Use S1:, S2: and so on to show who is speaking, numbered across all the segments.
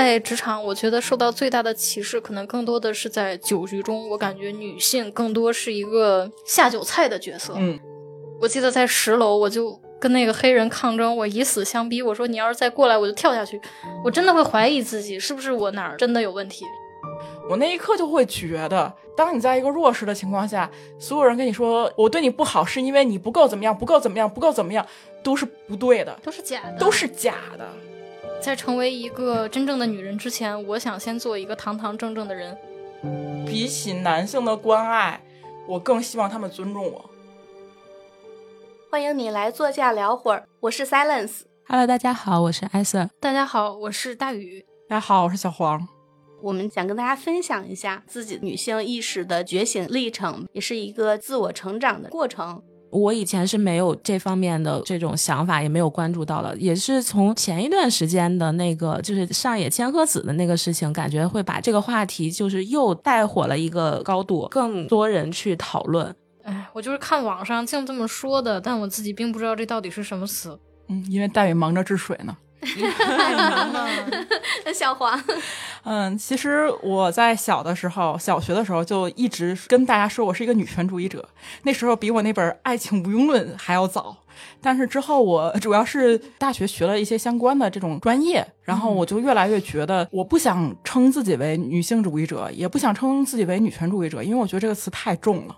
S1: 在职场，我觉得受到最大的歧视，可能更多的是在酒局中。我感觉女性更多是一个下酒菜的角色。
S2: 嗯，
S1: 我记得在十楼，我就跟那个黑人抗争，我以死相逼，我说你要是再过来，我就跳下去。我真的会怀疑自己是不是我哪儿真的有问题。
S2: 我那一刻就会觉得，当你在一个弱势的情况下，所有人跟你说我对你不好，是因为你不够怎么样，不够怎么样，不够怎么样，都是不对的，
S1: 都是假的，
S2: 都是假的。
S1: 在成为一个真正的女人之前，我想先做一个堂堂正正的人。
S2: 比起男性的关爱，我更希望他们尊重我。
S3: 欢迎你来坐下聊会儿，我是 Silence。
S4: Hello，大家好，我是艾瑟。
S1: 大家好，我是大宇。
S2: 大家好，我是小黄。
S3: 我们想跟大家分享一下自己女性意识的觉醒历程，也是一个自我成长的过程。
S4: 我以前是没有这方面的这种想法，也没有关注到的，也是从前一段时间的那个就是上野千鹤子的那个事情，感觉会把这个话题就是又带火了一个高度，更多人去讨论。
S1: 哎，我就是看网上净这么说的，但我自己并不知道这到底是什么词。
S2: 嗯，因为大宇忙着治水呢。
S1: 太忙了，
S3: 小黄。
S2: 嗯，其实我在小的时候，小学的时候就一直跟大家说我是一个女权主义者。那时候比我那本《爱情无用论》还要早。但是之后我主要是大学学了一些相关的这种专业，然后我就越来越觉得我不想称自己为女性主义者，也不想称自己为女权主义者，因为我觉得这个词太重了。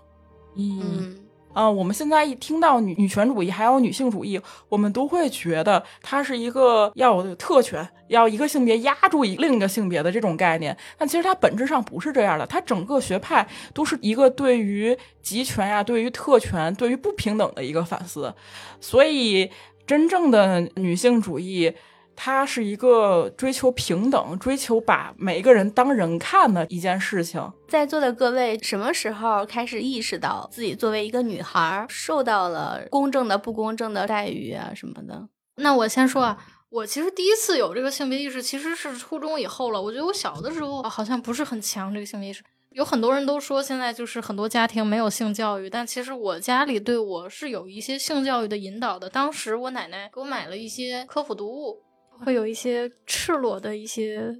S3: 嗯。
S2: 啊，我们现在一听到女女权主义，还有女性主义，我们都会觉得它是一个要有特权，要一个性别压住一另一个性别的这种概念。但其实它本质上不是这样的，它整个学派都是一个对于集权呀、对于特权、对于不平等的一个反思。所以，真正的女性主义。它是一个追求平等、追求把每一个人当人看的一件事情。
S3: 在座的各位，什么时候开始意识到自己作为一个女孩受到了公正的、不公正的待遇啊什么的？
S1: 那我先说啊，我其实第一次有这个性别意识其实是初中以后了。我觉得我小的时候好像不是很强这个性别意识。有很多人都说现在就是很多家庭没有性教育，但其实我家里对我是有一些性教育的引导的。当时我奶奶给我买了一些科普读物。会有一些赤裸的一些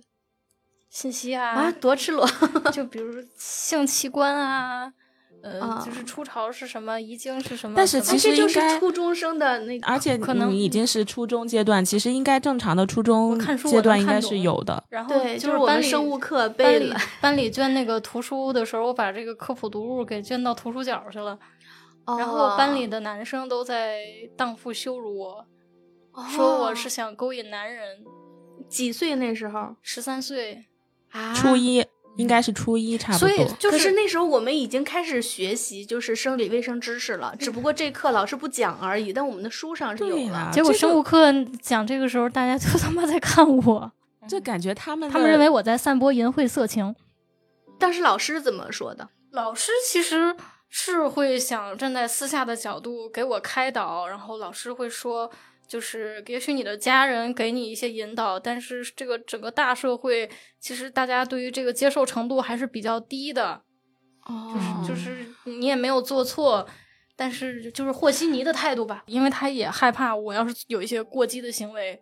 S1: 信息啊
S3: 啊，多赤裸！
S1: 就比如性器官啊，呃，就是初潮是什么，遗精是什么。
S4: 但是其实
S3: 就是初中生的那，
S4: 而且
S1: 可能
S4: 你已经是初中阶段，其实应该正常的初中阶段应该是有的。
S1: 然后
S3: 就
S1: 是
S3: 我们生物课背
S1: 了，班里捐那个图书的时候，我把这个科普读物给捐到图书角去了，然后班里的男生都在荡妇羞辱我。说我是想勾引男人，
S3: 几岁那时候？
S1: 十三岁，
S3: 啊，
S4: 初一应该是初一，差不多。
S1: 所以
S3: 就是那时候我们已经开始学习就是生理卫生知识了，只不过这课老师不讲而已。但我们的书上是有
S4: 了。
S1: 结果生物课讲这个时候，大家就 他妈在看我，
S4: 就感觉他们
S1: 他们认为我在散播淫秽色情。
S3: 当时老师怎么说的？
S1: 老师其实是会想站在私下的角度给我开导，然后老师会说。就是也许你的家人给你一些引导，但是这个整个大社会其实大家对于这个接受程度还是比较低的。
S3: 哦，
S1: 就是就是你也没有做错，但是就是和稀泥的态度吧，因为他也害怕我要是有一些过激的行为，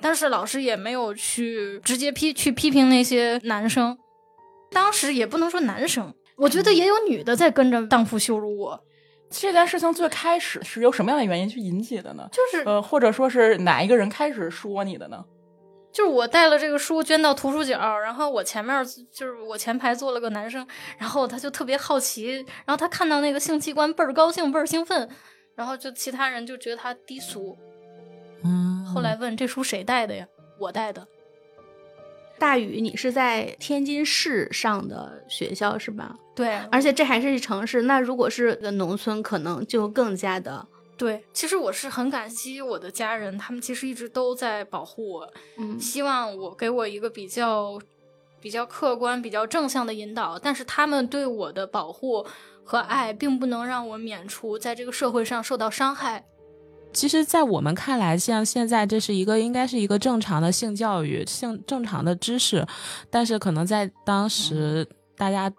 S1: 但是老师也没有去直接批去批评那些男生，当时也不能说男生，我觉得也有女的在跟着荡妇羞辱我。
S2: 这件事情最开始是由什么样的原因去引起的呢？
S1: 就是
S2: 呃，或者说是哪一个人开始说你的呢？
S1: 就是我带了这个书捐到图书角，然后我前面就是我前排坐了个男生，然后他就特别好奇，然后他看到那个性器官倍儿高兴，倍儿兴奋，然后就其他人就觉得他低俗，
S4: 嗯，
S1: 后来问这书谁带的呀？我带的。
S3: 大宇，你是在天津市上的学校是吧？
S1: 对，
S3: 而且这还是城市。那如果是个农村，可能就更加的
S1: 对。其实我是很感激我的家人，他们其实一直都在保护我，
S3: 嗯，
S1: 希望我给我一个比较比较客观、比较正向的引导。但是他们对我的保护和爱，并不能让我免除在这个社会上受到伤害。
S4: 其实，在我们看来，像现在这是一个应该是一个正常的性教育、性正常的知识，但是可能在当时，大家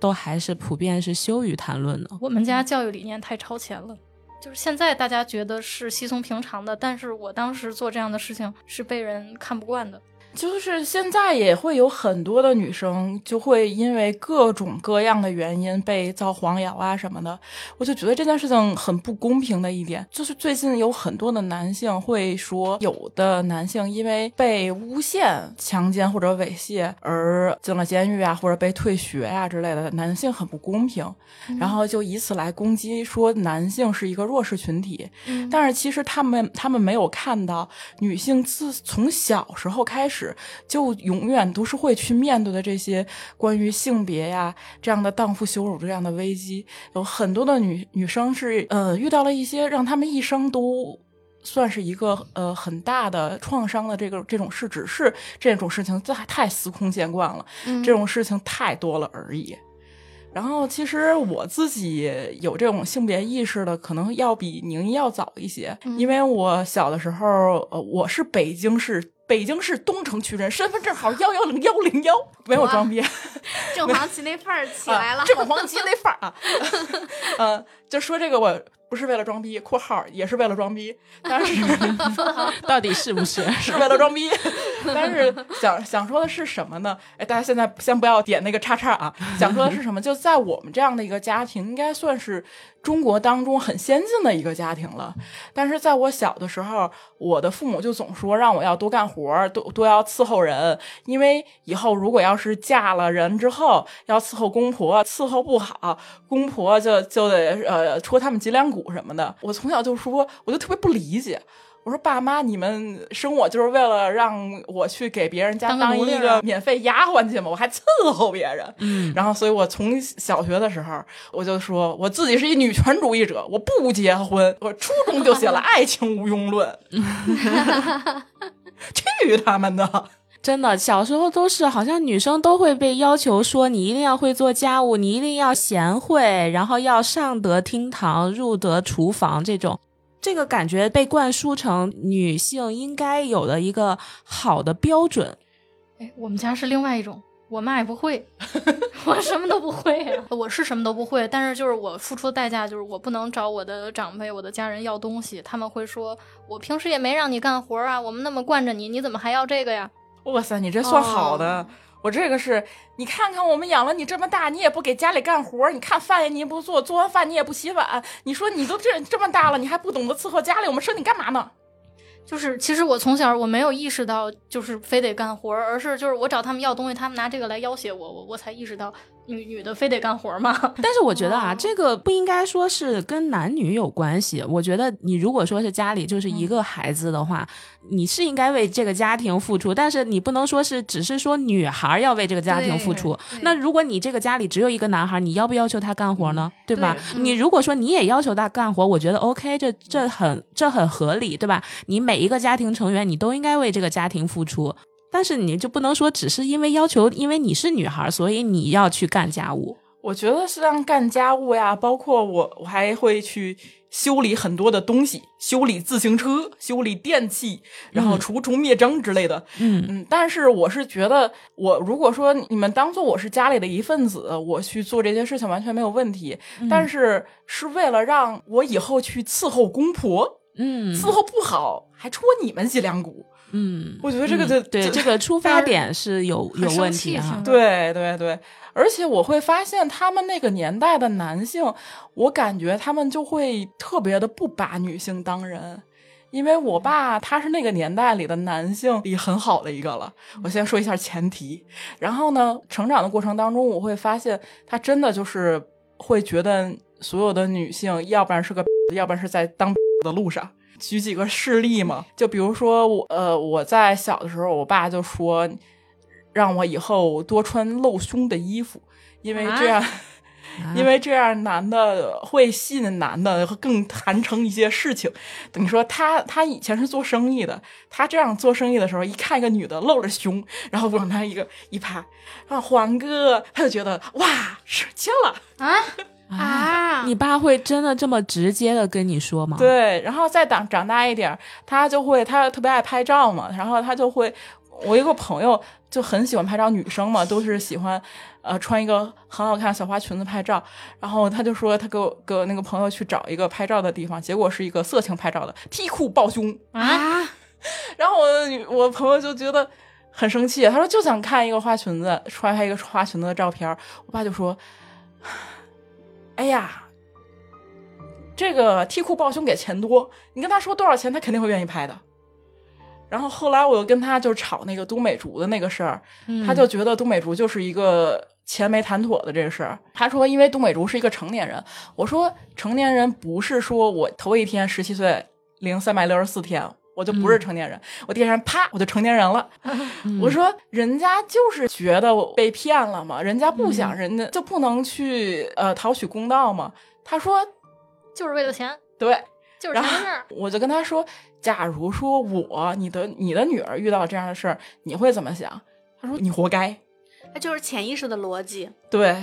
S4: 都还是普遍是羞于谈论的。
S1: 我们家教育理念太超前了，就是现在大家觉得是稀松平常的，但是我当时做这样的事情是被人看不惯的。
S2: 就是现在也会有很多的女生就会因为各种各样的原因被造黄谣啊什么的，我就觉得这件事情很不公平的一点，就是最近有很多的男性会说，有的男性因为被诬陷强奸或者猥亵而进了监狱啊，或者被退学啊之类的，男性很不公平，然后就以此来攻击说男性是一个弱势群体，但是其实他们他们没有看到女性自从小时候开始就永远都是会去面对的这些关于性别呀这样的荡妇羞辱这样的危机，有很多的女女生是呃遇到了一些让他们一生都。算是一个呃很大的创伤的这个这种事，只是这种事情这还太司空见惯了，这种事情太多了而已。然后其实我自己有这种性别意识的，可能要比宁一要早一些，因为我小的时候，呃，我是北京市北京市东城区人，身份证号 幺幺零幺零幺，没有装逼，
S3: 正黄旗那范儿起来了，
S2: 正黄旗那范儿啊，嗯，就说这个我。不是为了装逼（括号也是为了装逼），但是
S4: 到底是不是
S2: 是为了装逼？但是想想说的是什么呢？哎，大家现在先不要点那个叉叉啊！想说的是什么？就在我们这样的一个家庭，应该算是中国当中很先进的一个家庭了。但是在我小的时候，我的父母就总说让我要多干活，多多要伺候人，因为以后如果要是嫁了人之后要伺候公婆，伺候不好，公婆就就得呃戳他们脊梁骨什么的。我从小就说，我就特别不理解。我说爸妈，你们生我就是为了让我去给别人家当一个免费丫鬟去吗？我还伺候别人。嗯，然后所以我从小学的时候我就说我自己是一女权主义者，我不结婚。我初中就写了《爱情无用论》。去他们的！
S4: 真的，小时候都是好像女生都会被要求说你一定要会做家务，你一定要贤惠，然后要上得厅堂，入得厨房这种。这个感觉被灌输成女性应该有的一个好的标准。
S1: 哎，我们家是另外一种，我妈也不会，我什么都不会。我是什么都不会，但是就是我付出的代价就是我不能找我的长辈、我的家人要东西，他们会说我平时也没让你干活啊，我们那么惯着你，你怎么还要这个呀？
S2: 哇塞，你这算好的。我这个是，你看看我们养了你这么大，你也不给家里干活，你看饭你也不做，做完饭你也不洗碗，你说你都这这么大了，你还不懂得伺候家里，我们说你干嘛呢？
S1: 就是其实我从小我没有意识到，就是非得干活，而是就是我找他们要东西，他们拿这个来要挟我，我我才意识到。女女的非得干活吗？
S4: 但是我觉得啊，这个不应该说是跟男女有关系。我觉得你如果说是家里就是一个孩子的话，你是应该为这个家庭付出，但是你不能说是只是说女孩要为这个家庭付出。那如果你这个家里只有一个男孩，你要不要求他干活呢？对吧？你如果说你也要求他干活，我觉得 OK，这这很这很合理，对吧？你每一个家庭成员，你都应该为这个家庭付出。但是你就不能说只是因为要求，因为你是女孩，所以你要去干家务。
S2: 我觉得是让干家务呀，包括我，我还会去修理很多的东西，修理自行车，修理电器，然后除虫灭蟑之类的。嗯嗯。但是我是觉得，我如果说你们当做我是家里的一份子，我去做这些事情完全没有问题。但是是为了让我以后去伺候公婆，嗯，伺候不好还戳你们脊梁骨。
S4: 嗯，
S2: 我觉得这个的
S4: 对这个 出发点是有 有问题哈。
S2: 对对对，而且我会发现他们那个年代的男性，我感觉他们就会特别的不把女性当人。因为我爸他是那个年代里的男性里很好的一个了。我先说一下前提，然后呢，成长的过程当中，我会发现他真的就是会觉得所有的女性，要不然是个，要不然是在当的路上。举几个事例嘛，就比如说我，呃，我在小的时候，我爸就说，让我以后多穿露胸的衣服，因为这样，因为这样男的会吸引男的更谈成一些事情。等于说他他以前是做生意的，他这样做生意的时候，一看一个女的露着胸，然后往他一个一拍，啊，黄哥，他就觉得哇，使劲了啊。
S3: 啊！
S4: 你爸会真的这么直接的跟你说吗？
S2: 对，然后再长长大一点，他就会，他特别爱拍照嘛，然后他就会，我一个朋友就很喜欢拍照，女生嘛 都是喜欢，呃，穿一个很好看的小花裙子拍照，然后他就说他给我给我那个朋友去找一个拍照的地方，结果是一个色情拍照的，T 裤抱胸
S3: 啊，
S2: 然后我我朋友就觉得。很生气，他说就想看一个花裙子，穿拍一个花裙子的照片儿。我爸就说：“哎呀，这个替裤抱胸给钱多，你跟他说多少钱，他肯定会愿意拍的。”然后后来我又跟他就吵那个都美竹的那个事儿，他就觉得都美竹就是一个钱没谈妥的这个事儿。他说，因为都美竹是一个成年人，我说成年人不是说我头一天十七岁零三百六十四天我就不是成年人，我第二天啪我就成年人了。我说人家就是觉得我被骗了嘛，人家不想，人家就不能去呃讨取公道嘛。他说
S1: 就是为了钱，
S2: 对，
S1: 就是
S2: 然后
S1: 钱的事儿。
S2: 我就跟他说，假如说我你的你的女儿遇到这样的事儿，你会怎么想？他说你活该。
S3: 他就是潜意识的逻辑。
S2: 对，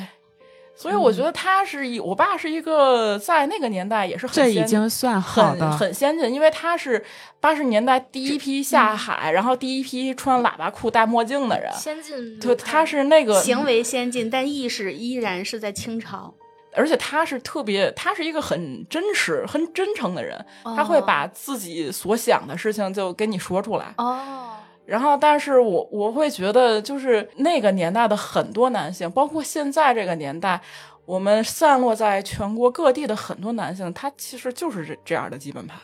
S2: 所以我觉得他是一，我爸是一个在那个年代也是很
S4: 这已经算好
S2: 很
S4: 的，
S2: 很先进，因为他是八十年代第一批下海，然后第一批穿喇叭裤戴墨镜的人。
S1: 先进
S2: 对，他是那个
S3: 行为先进，但意识依然是在清朝。
S2: 而且他是特别，他是一个很真实、很真诚的人，他会
S3: 哦
S2: 把自己所想的事情就跟你说出来。
S3: 哦，
S2: 然后，但是我我会觉得，就是那个年代的很多男性，包括现在这个年代，我们散落在全国各地的很多男性，他其实就是这这样的基本盘，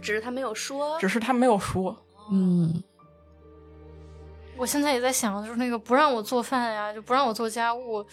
S3: 只是他没有说。
S2: 只是他没有说。
S4: 嗯，
S1: 我现在也在想，就是那个不让我做饭呀，就不让我做家务，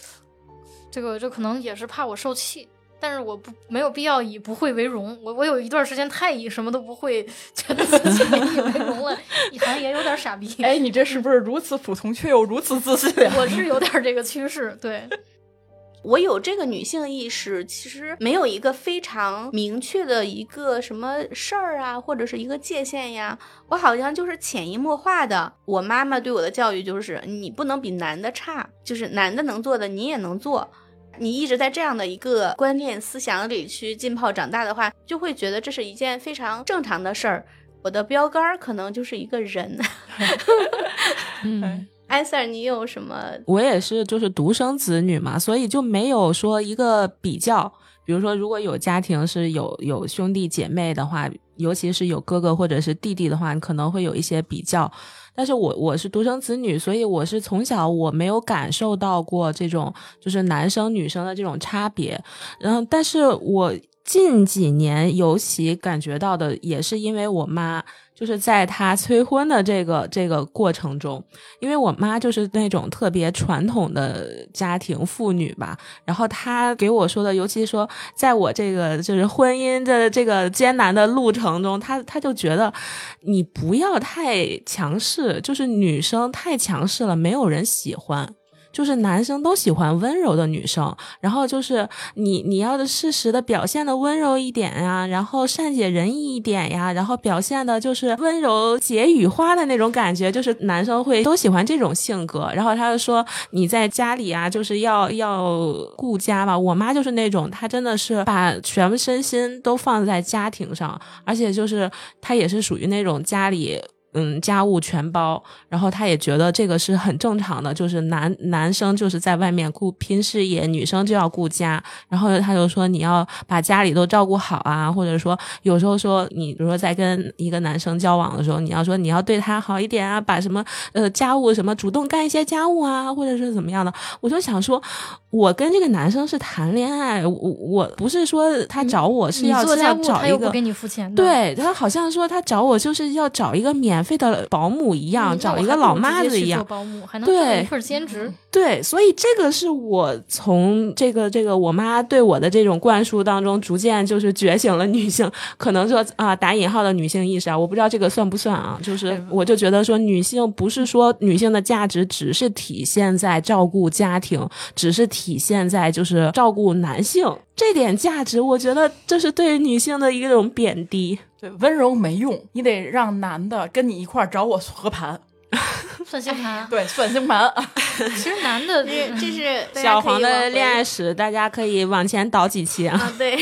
S1: 这个这可能也是怕我受气。但是我不没有必要以不会为荣。我我有一段时间太以什么都不会，觉得自己引以为荣了，好像也有点傻逼。
S2: 哎，你这是不是如此普通却又如此自信呀？
S1: 我是有点这个趋势，对，
S3: 我有这个女性意识，其实没有一个非常明确的一个什么事儿啊，或者是一个界限呀。我好像就是潜移默化的，我妈妈对我的教育就是，你不能比男的差，就是男的能做的你也能做。你一直在这样的一个观念思想里去浸泡长大的话，就会觉得这是一件非常正常的事儿。我的标杆儿可能就是一个人。
S4: 嗯，
S3: 艾 Sir，你有什么？
S4: 我也是，就是独生子女嘛，所以就没有说一个比较。比如说，如果有家庭是有有兄弟姐妹的话，尤其是有哥哥或者是弟弟的话，可能会有一些比较。但是我我是独生子女，所以我是从小我没有感受到过这种就是男生女生的这种差别。然后，但是我近几年尤其感觉到的，也是因为我妈。就是在她催婚的这个这个过程中，因为我妈就是那种特别传统的家庭妇女吧，然后她给我说的，尤其说在我这个就是婚姻的这个艰难的路程中，她她就觉得你不要太强势，就是女生太强势了，没有人喜欢。就是男生都喜欢温柔的女生，然后就是你你要的适时的表现的温柔一点呀，然后善解人意一点呀，然后表现的就是温柔解语花的那种感觉，就是男生会都喜欢这种性格。然后他就说你在家里啊，就是要要顾家吧。我妈就是那种，她真的是把全身心都放在家庭上，而且就是她也是属于那种家里。嗯，家务全包，然后他也觉得这个是很正常的，就是男男生就是在外面顾拼事业，女生就要顾家。然后他就说你要把家里都照顾好啊，或者说有时候说你比如说在跟一个男生交往的时候，你要说你要对他好一点啊，把什么呃家务什么主动干一些家务啊，或者是怎么样的。我就想说，我跟这个男生是谈恋爱，我我不是说他找我是要是要找一个
S1: 给你付钱的，
S4: 对他好像说他找我就是要找一个免费的保姆一样，
S1: 嗯，
S4: 找一个老妈子一样。
S1: 保姆还能
S4: 对
S1: 做一份兼职，
S4: 对，所以这个是我从这个这个我妈对我的这种灌输当中，逐渐就是觉醒了女性，可能说啊打引号的女性意识啊，我不知道这个算不算啊？就是我就觉得说，女性不是说女性的价值只是体现在照顾家庭，只是体现在就是照顾男性这点价值，我觉得这是对女性的一种贬低。
S2: 对，温柔没用，你得让男的跟你一块儿找我合盘，
S1: 算星盘。
S2: 对，算星盘。
S1: 其实男的
S3: 这这是
S4: 小黄的恋爱史，大家可以往前倒几期啊。
S3: 啊，对，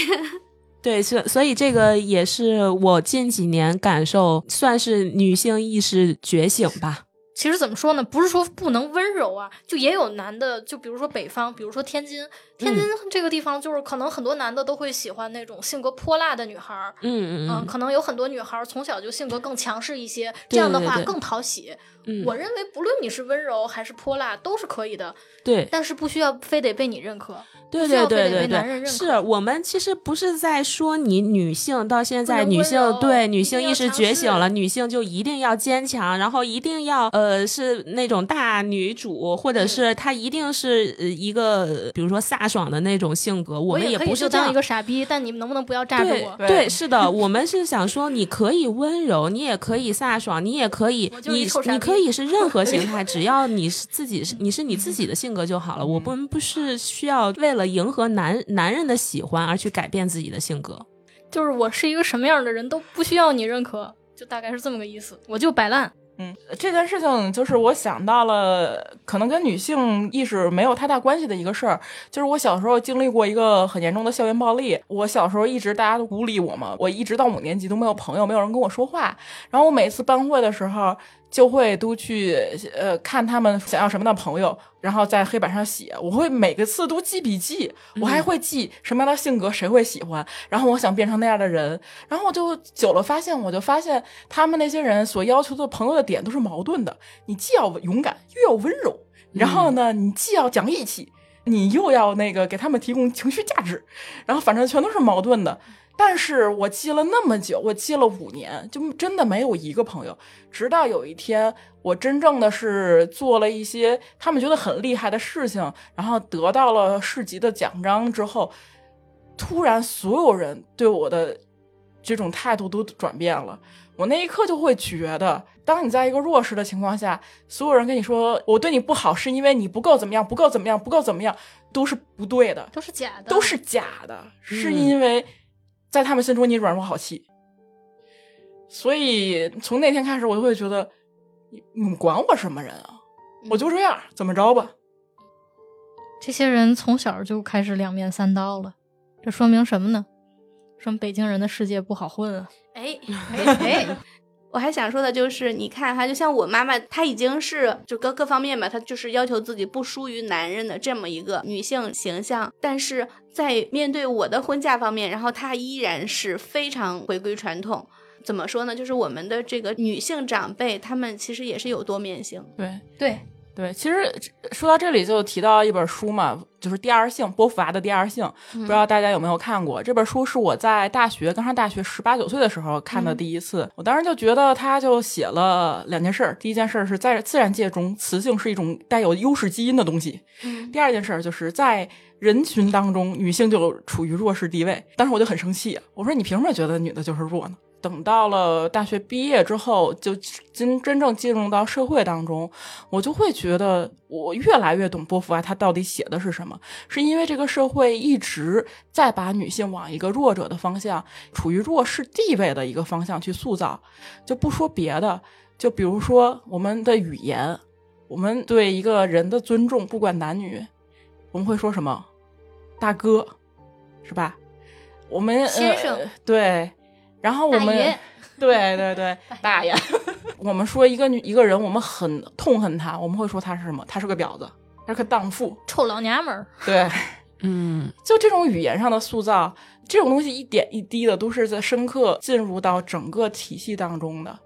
S4: 对，所所以这个也是我近几年感受，算是女性意识觉醒吧。
S1: 其实怎么说呢？不是说不能温柔啊，就也有男的，就比如说北方，比如说天津，天津这个地方就是可能很多男的都会喜欢那种性格泼辣的女孩儿。
S4: 嗯嗯
S1: 嗯，可能有很多女孩儿从小就性格更强势一些，这样的话更讨喜。
S4: 嗯，
S1: 我认为不论你是温柔还是泼辣都是可以的，
S4: 对
S1: 但是不需要非得被你认可。
S4: 对
S1: 不需要
S4: 对对对
S1: 非得被男人
S4: 对，
S1: 认可
S4: 是我们其实不是在说你女性到现在女性对女性意识觉醒了，女性就一定要坚强，然后一定要呃是那种大女主，或者
S1: 嗯
S4: 是她一定是呃一个比如说飒爽的那种性格，我们
S1: 也
S4: 不是
S1: 当一个傻逼，但你们能不能不要炸着
S4: 对
S1: 我？
S2: 对
S4: 对，是的，我们是想说，你可以温柔，你也可以飒爽，你也可以 你
S1: 臭傻
S4: 你可以是任何 形态，只要你是自己是你是你自己的性格就好了。我们不是需要为了迎合男男人的喜欢而去改变自己的性格。
S1: 就是我是一个什么样的人都不需要你认可，就大概是这么个意思。我就摆烂，
S2: 嗯，这件事情就是我想到了，可能跟女性意识没有太大关系的一个事儿，就是我小时候经历过一个很严重的校园暴力。我小时候一直大家都孤立我嘛，我一直到五年级都没有朋友，没有人跟我说话。然后我每次班会的时候，就会都去呃看他们想要什么样的朋友，然后在黑板上写。我会每个次都记笔记，我还会记什么样的性格谁会喜欢，然后我想变成那样的人。然后我就久了发现，我就发现他们那些人所要求的朋友的点都是矛盾的。你既要勇敢，又要温柔，然后呢，你既要讲义气，你又要那个给他们提供情绪价值，然后反正全都是矛盾的。但是我记了那么久，我记了五年，就真的没有一个朋友。直到有一天，我真正的是做了一些他们觉得很厉害的事情，然后得到了市级的奖章之后，突然所有人对我的这种态度都转变了。我那一刻就会觉得，当你在一个弱势的情况下，所有人跟你说我对你不好，是因为你不够怎么样，不够怎么样，不够怎么样，都是不对的，
S1: 都是假的，
S2: 都是假的，是因为在他们心中你软弱好欺。所以从那天开始，我就会觉得，你你管我什么人啊？我就这样，怎么着吧？
S1: 这些人从小就开始两面三刀了，这说明什么呢？说明北京人的世界不好混啊！
S3: 哎哎哎，我还想说的就是，你看哈，就像我妈妈，她已经是就各各方面吧，她就是要求自己不输于男人的这么一个女性形象，但是在面对我的婚嫁方面，然后她依然是非常回归传统。怎么说呢？就是我们的这个女性长辈，她们其实也是有多面性。
S2: 对
S1: 对，
S2: 对，其实说到这里就提到一本书嘛，就是《第二性》，波伏娃的《第二性》，不知道大家有没有看过？这本书是我在大学刚上大学十八九岁的时候看的第一次，我当时就觉得他就写了两件事儿，第一件事儿是在自然界中，雌性是一种带有优势基因的东西；
S3: 嗯
S2: 第二件事儿就是在人群当中，女性就处于弱势地位。当时我就很生气，我说你凭什么觉得女的就是弱呢？等到了大学毕业之后，就真真正进入到社会当中，我就会觉得我越来越懂波伏娃他到底写的是什么，是因为这个社会一直在把女性往一个弱者的方向，处于弱势地位的一个方向去塑造。就不说别的，就比如说我们的语言，我们对一个人的尊重，不管男女，我们会说什么？大哥，是吧？我们
S1: 先生
S2: 呃、对，然后我们 对对对，大爷。我们说一个女一个人，我们很痛恨他，我们会说他是什么？他是个婊子，他是个荡妇。
S1: 臭老娘们儿，
S2: 对，
S4: 嗯
S2: 就这种语言上的塑造，这种东西一点一滴的都是在深刻进入到整个体系当中的，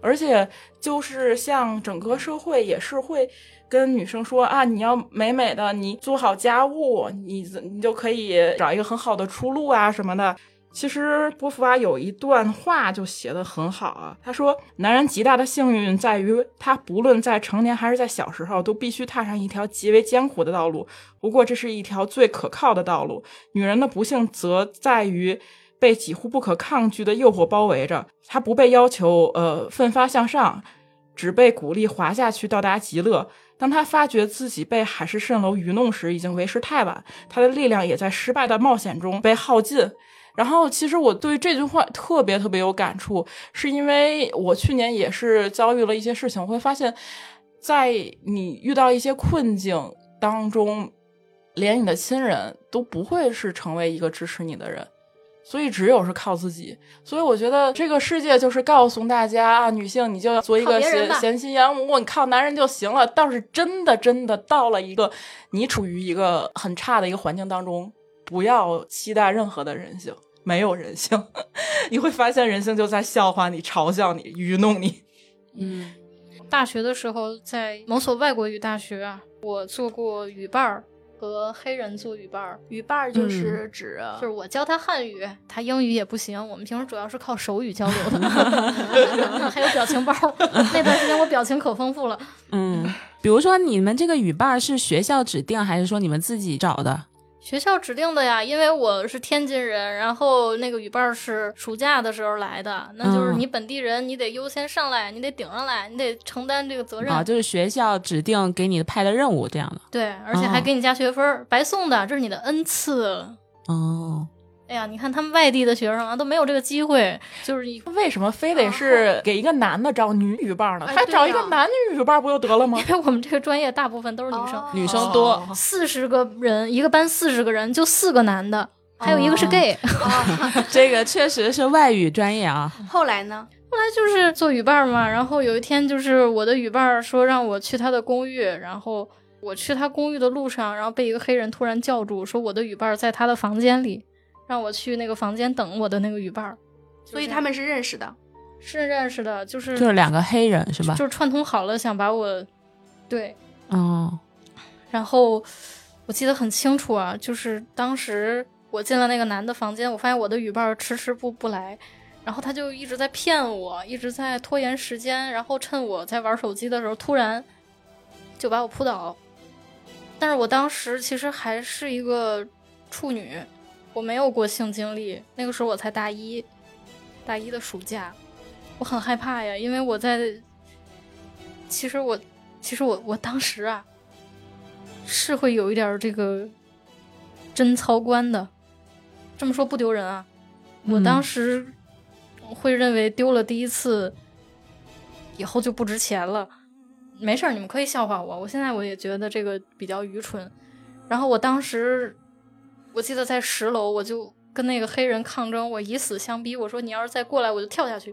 S2: 而且就是像整个社会也是会跟女生说啊，你要美美的，你做好家务，你你就可以找一个很好的出路啊什么的。其实波伏娃有一段话就写得很好啊，他说：“男人极大的幸运在于，他不论在成年还是在小时候，都必须踏上一条极为艰苦的道路。不过，这是一条最可靠的道路。女人的不幸则在于被几乎不可抗拒的诱惑包围着，她不被要求呃奋发向上，只被鼓励滑下去到达极乐。当她发觉自己被海市蜃楼愚弄时，已经为时太晚，她的力量也在失败的冒险中被耗尽。然后，其实我对这句话特别特别有感触，是因为我去年也是遭遇了一些事情，我会发现，在你遇到一些困境当中，连你的亲人都不会是成为一个支持你的人。所以只有是靠自己。所以我觉得这个世界就是告诉大家啊，女性你就要做一个贤贤妻良母，你靠男人就行了。倒是真的真的到了一个你处于一个很差的一个环境当中，不要期待任何的人性，没有人性，你会发现人性就在笑话你、嘲笑你、愚弄你。
S4: 嗯
S1: 大学的时候，在某所外国语大学啊，我做过语伴儿，和黑人做语伴儿。
S3: 语伴儿就是指、
S1: 就是我教他汉语，他英语也不行。我们平时主要是靠手语交流的，还有表情包。那段时间我表情可丰富了。
S4: 嗯，比如说你们这个语伴儿是学校指定，还是说你们自己找的？
S1: 学校指定的呀，因为我是天津人，然后那个语伴是暑假的时候来的，那就是
S4: 嗯
S1: 你本地人，你得优先上来，你得顶上来，你得承担这个责任。
S4: 啊，就是学校指定给你派的任务这样的。
S1: 对，而且还
S4: 哦
S1: 给你加学分儿，白送的，这是你的恩赐。
S4: 哦，
S1: 哎呀，你看他们外地的学生啊，都没有这个机会，就是
S2: 为什么非得是给一个男的找女语伴呢？
S3: 哎对
S2: 他找一个
S3: 呀
S2: 男女语伴不就得了吗？
S1: 因为我们这个专业大部分都是女生，
S3: 哦
S4: 女生多
S2: 哦
S1: 四十个人一个班，四十个人就四个男的，还有一个是
S4: 哦
S1: gay。
S4: 这个确实是外语专业啊。
S3: 后来呢？
S1: 后来就是做语伴嘛，然后有一天就是我的语伴说让我去他的公寓，然后我去他公寓的路上，然后被一个黑人突然叫住，说我的语伴在他的房间里，让我去那个房间等我的那个语伴儿。
S3: 所以他们是认识的。
S1: 是认识的，就是
S4: 就是两个黑人是吧？
S1: 就是串通好了，想把我对，
S4: 哦，
S1: 然后我记得很清楚啊，就是当时我进了那个男的房间，我发现我的语伴儿迟迟不不来，然后他就一直在骗我，一直在拖延时间，然后趁我在玩手机的时候，突然就把我扑倒。但是我当时其实还是一个处女，我没有过性经历，那个时候我才大一，大一的暑假，我很害怕呀，因为我在，其实我，其实我我当时啊，是会有一点儿这个贞操观的，这么说不丢人啊。我
S4: 嗯
S1: 当时会认为丢了第一次，以后就不值钱了。没事儿，你们可以笑话我。我现在我也觉得这个比较愚蠢。然后我当时，我记得在十楼，我就跟那个黑人抗争，我以死相逼，我说你要是再过来，我就跳下去。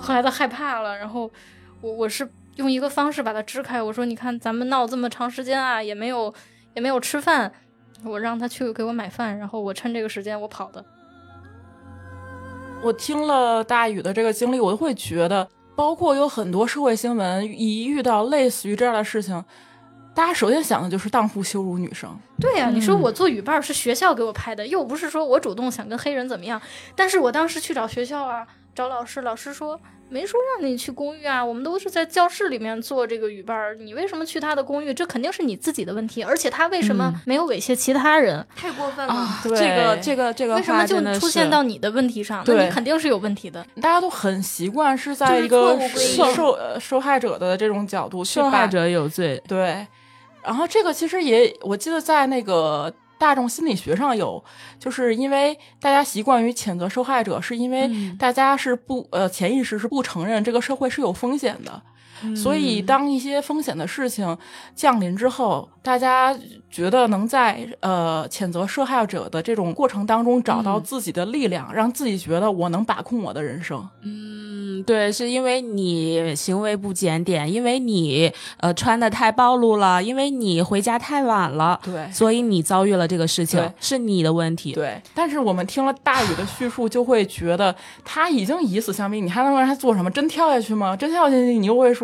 S1: 后来他害怕了，然后我我是用一个方式把他支开，我说你看咱们闹这么长时间啊，也没有也没有吃饭，我让他去给我买饭，然后我趁这个时间我跑的。
S2: 我听了大宇的这个经历，我都会觉得，包括有很多社会新闻，一遇到类似于这样的事情，大家首先想的就是荡妇羞辱女生。
S1: 对呀、你说
S4: 嗯
S1: 我做语伴儿是学校给我拍的，又不是说我主动想跟黑人怎么样。但是我当时去找学校啊，找老师，老师说没说让你去公寓啊，我们都是在教室里面做这个语伴儿，你为什么去他的公寓？这肯定是你自己的问题，而且他为什么
S4: 嗯
S1: 没有猥亵其他人？
S3: 太过分了。
S4: 啊，
S2: 对
S4: 这个这个这个
S1: 为什么就出现到你的问题上？那
S2: 对
S1: 你肯定是有问题的。
S2: 大家都很习惯是在
S3: 就是
S2: 一个受受呃受害者的这种角度去
S4: 受害者有罪。
S2: 对，然后这个其实也，我记得在那个大众心理学上有，就是因为大家习惯于谴责受害者，是因为
S4: 嗯
S2: 大家是不呃潜意识是不承认这个社会是有风险的。所以，
S4: 嗯
S2: 当一些风险的事情降临之后，大家觉得能在呃谴责受害者的这种过程当中找到
S4: 嗯
S2: 自己的力量，让自己觉得我能把控我的人生。
S4: 嗯，对，是因为你行为不检点，因为你呃穿的太暴露了，因为你回家太晚了，
S2: 对
S4: 所以你遭遇了这个事情，是你的问题。
S2: 对，但是我们听了大宇的叙述，就会觉得他已经以死相逼，你还能让他做什么？真跳下去吗？真跳下去，你又会说，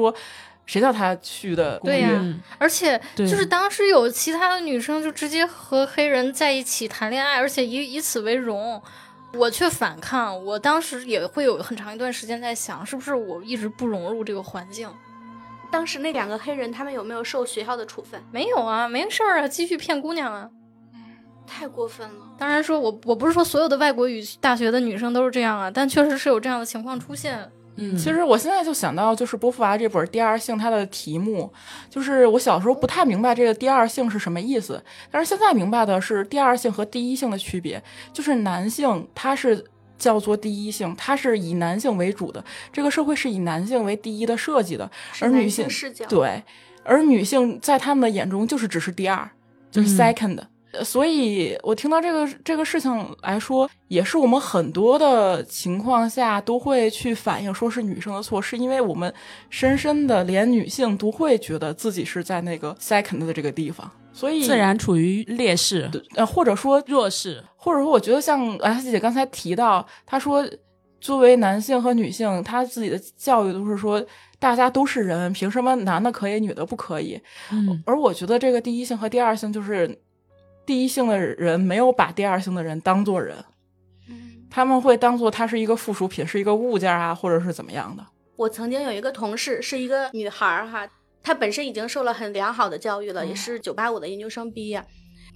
S2: 谁叫他去的公寓？
S1: 对呀
S4: 嗯，
S1: 而且就是当时有其他的女生就直接和黑人在一起谈恋爱，而且以以此为荣，我却反抗。我当时也会有很长一段时间在想，是不是我一直不融入这个环境？
S3: 当时那两个黑人他们有没有受学校的处分？
S1: 没有啊，没事儿啊，继续骗姑娘啊。
S3: 太过分了。
S1: 当然说我我不是说所有的外国语大学的女生都是这样啊，但确实是有这样的情况出现。
S4: 嗯，
S2: 其实我现在就想到，就是波伏娃这本《第二性》它的题目，就是我小时候不太明白这个“第二性”是什么意思，但是现在明白的是第二性和第一性的区别，就是男性他是。叫做第一性，它是以男性为主的，这个社会是以男性为第一的设计的，而女性
S3: 性视角，
S2: 对，而女性在他们的眼中就是只是第二，就是
S4: 嗯
S2: second，、呃所以我听到这个这个事情来说，也是我们很多的情况下都会去反映说是女生的错，是因为我们深深的连女性都会觉得自己是在那个 second 的这个地方，所以
S4: 自然处于劣势、
S2: 呃或者说
S4: 弱势。
S2: 或者说，我觉得像 S 姐刚才提到，她说作为男性和女性，她自己的教育都是说大家都是人，凭什么男的可以，女的不可以？
S4: 嗯，
S2: 而我觉得这个第一性和第二性就是第一性的人没有把第二性的人当做人，
S3: 嗯，
S2: 他们会当做他是一个附属品，是一个物件啊，或者是怎么样的。
S3: 我曾经有一个同事是一个女孩儿哈，她本身已经受了很良好的教育了，也是九八五的研究生毕业。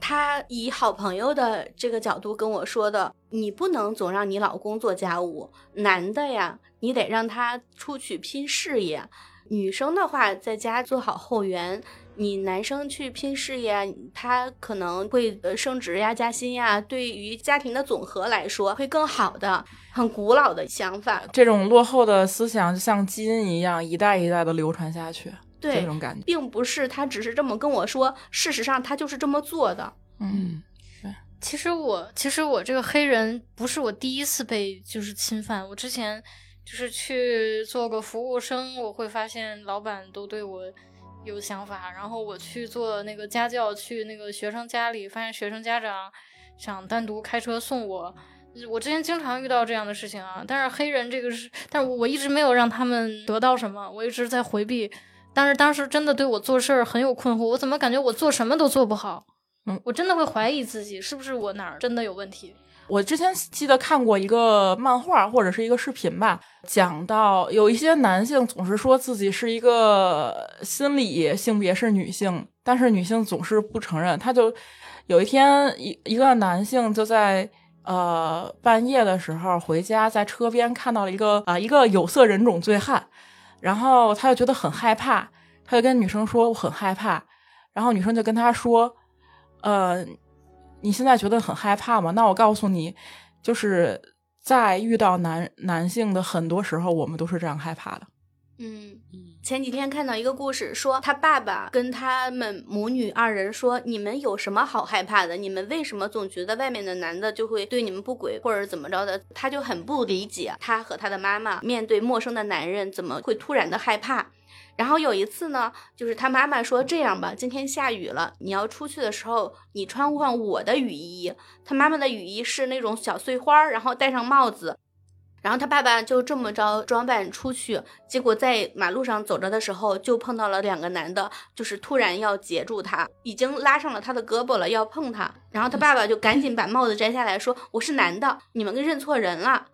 S3: 她以好朋友的这个角度跟我说的，你不能总让你老公做家务，男的呀，你得让他出去拼事业，女生的话在家做好后援。你男生去拼事业，他可能会呃升职呀、加薪呀，对于家庭的总和来说会更好的，很古老的想法。
S2: 这种落后的思想就像基因一样，一代一代的流传下去，
S3: 对
S2: 这种感觉。
S3: 并不是他只是这么跟我说，事实上他就是这么做的。
S2: 嗯，
S1: 其实我其实我这个黑人不是我第一次被就是侵犯，我之前就是去做个服务生，我会发现老板都对我有想法，然后我去做那个家教，去那个学生家里，发现学生家长想单独开车送我。我之前经常遇到这样的事情啊，但是黑人这个是，但是我一直没有让他们得到什么，我一直在回避。但是当时真的对我做事儿很有困惑，我怎么感觉我做什么都做不好？
S2: 嗯，
S1: 我真的会怀疑自己是不是我哪儿真的有问题。
S2: 我之前记得看过一个漫画或者是一个视频吧，讲到有一些男性总是说自己是一个心理性别是女性，但是女性总是不承认。他就有一天一一个男性就在呃半夜的时候回家，在车边看到了一个啊、一个有色人种醉汉，然后他就觉得很害怕，他就跟女生说我很害怕，然后女生就跟他说，呃。你现在觉得很害怕吗？那我告诉你，就是在遇到男男性的很多时候，我们都是这样害怕的。
S3: 嗯，前几天看到一个故事，说他爸爸跟他们母女二人说：“你们有什么好害怕的？你们为什么总觉得外面的男的就会对你们不轨，或者怎么着的？”他就很不理解，他和他的妈妈面对陌生的男人怎么会突然的害怕。然后有一次呢，就是他妈妈说：“这样吧，今天下雨了，你要出去的时候，你穿换我的雨衣。”他妈妈的雨衣是那种小碎花，然后戴上帽子。然后他爸爸就这么着装扮出去，结果在马路上走着的时候，就碰到了两个男的，就是突然要截住他，已经拉上了他的胳膊了，要碰他。然后他爸爸就赶紧把帽子摘下来说：“我是男的，你们认错人了。”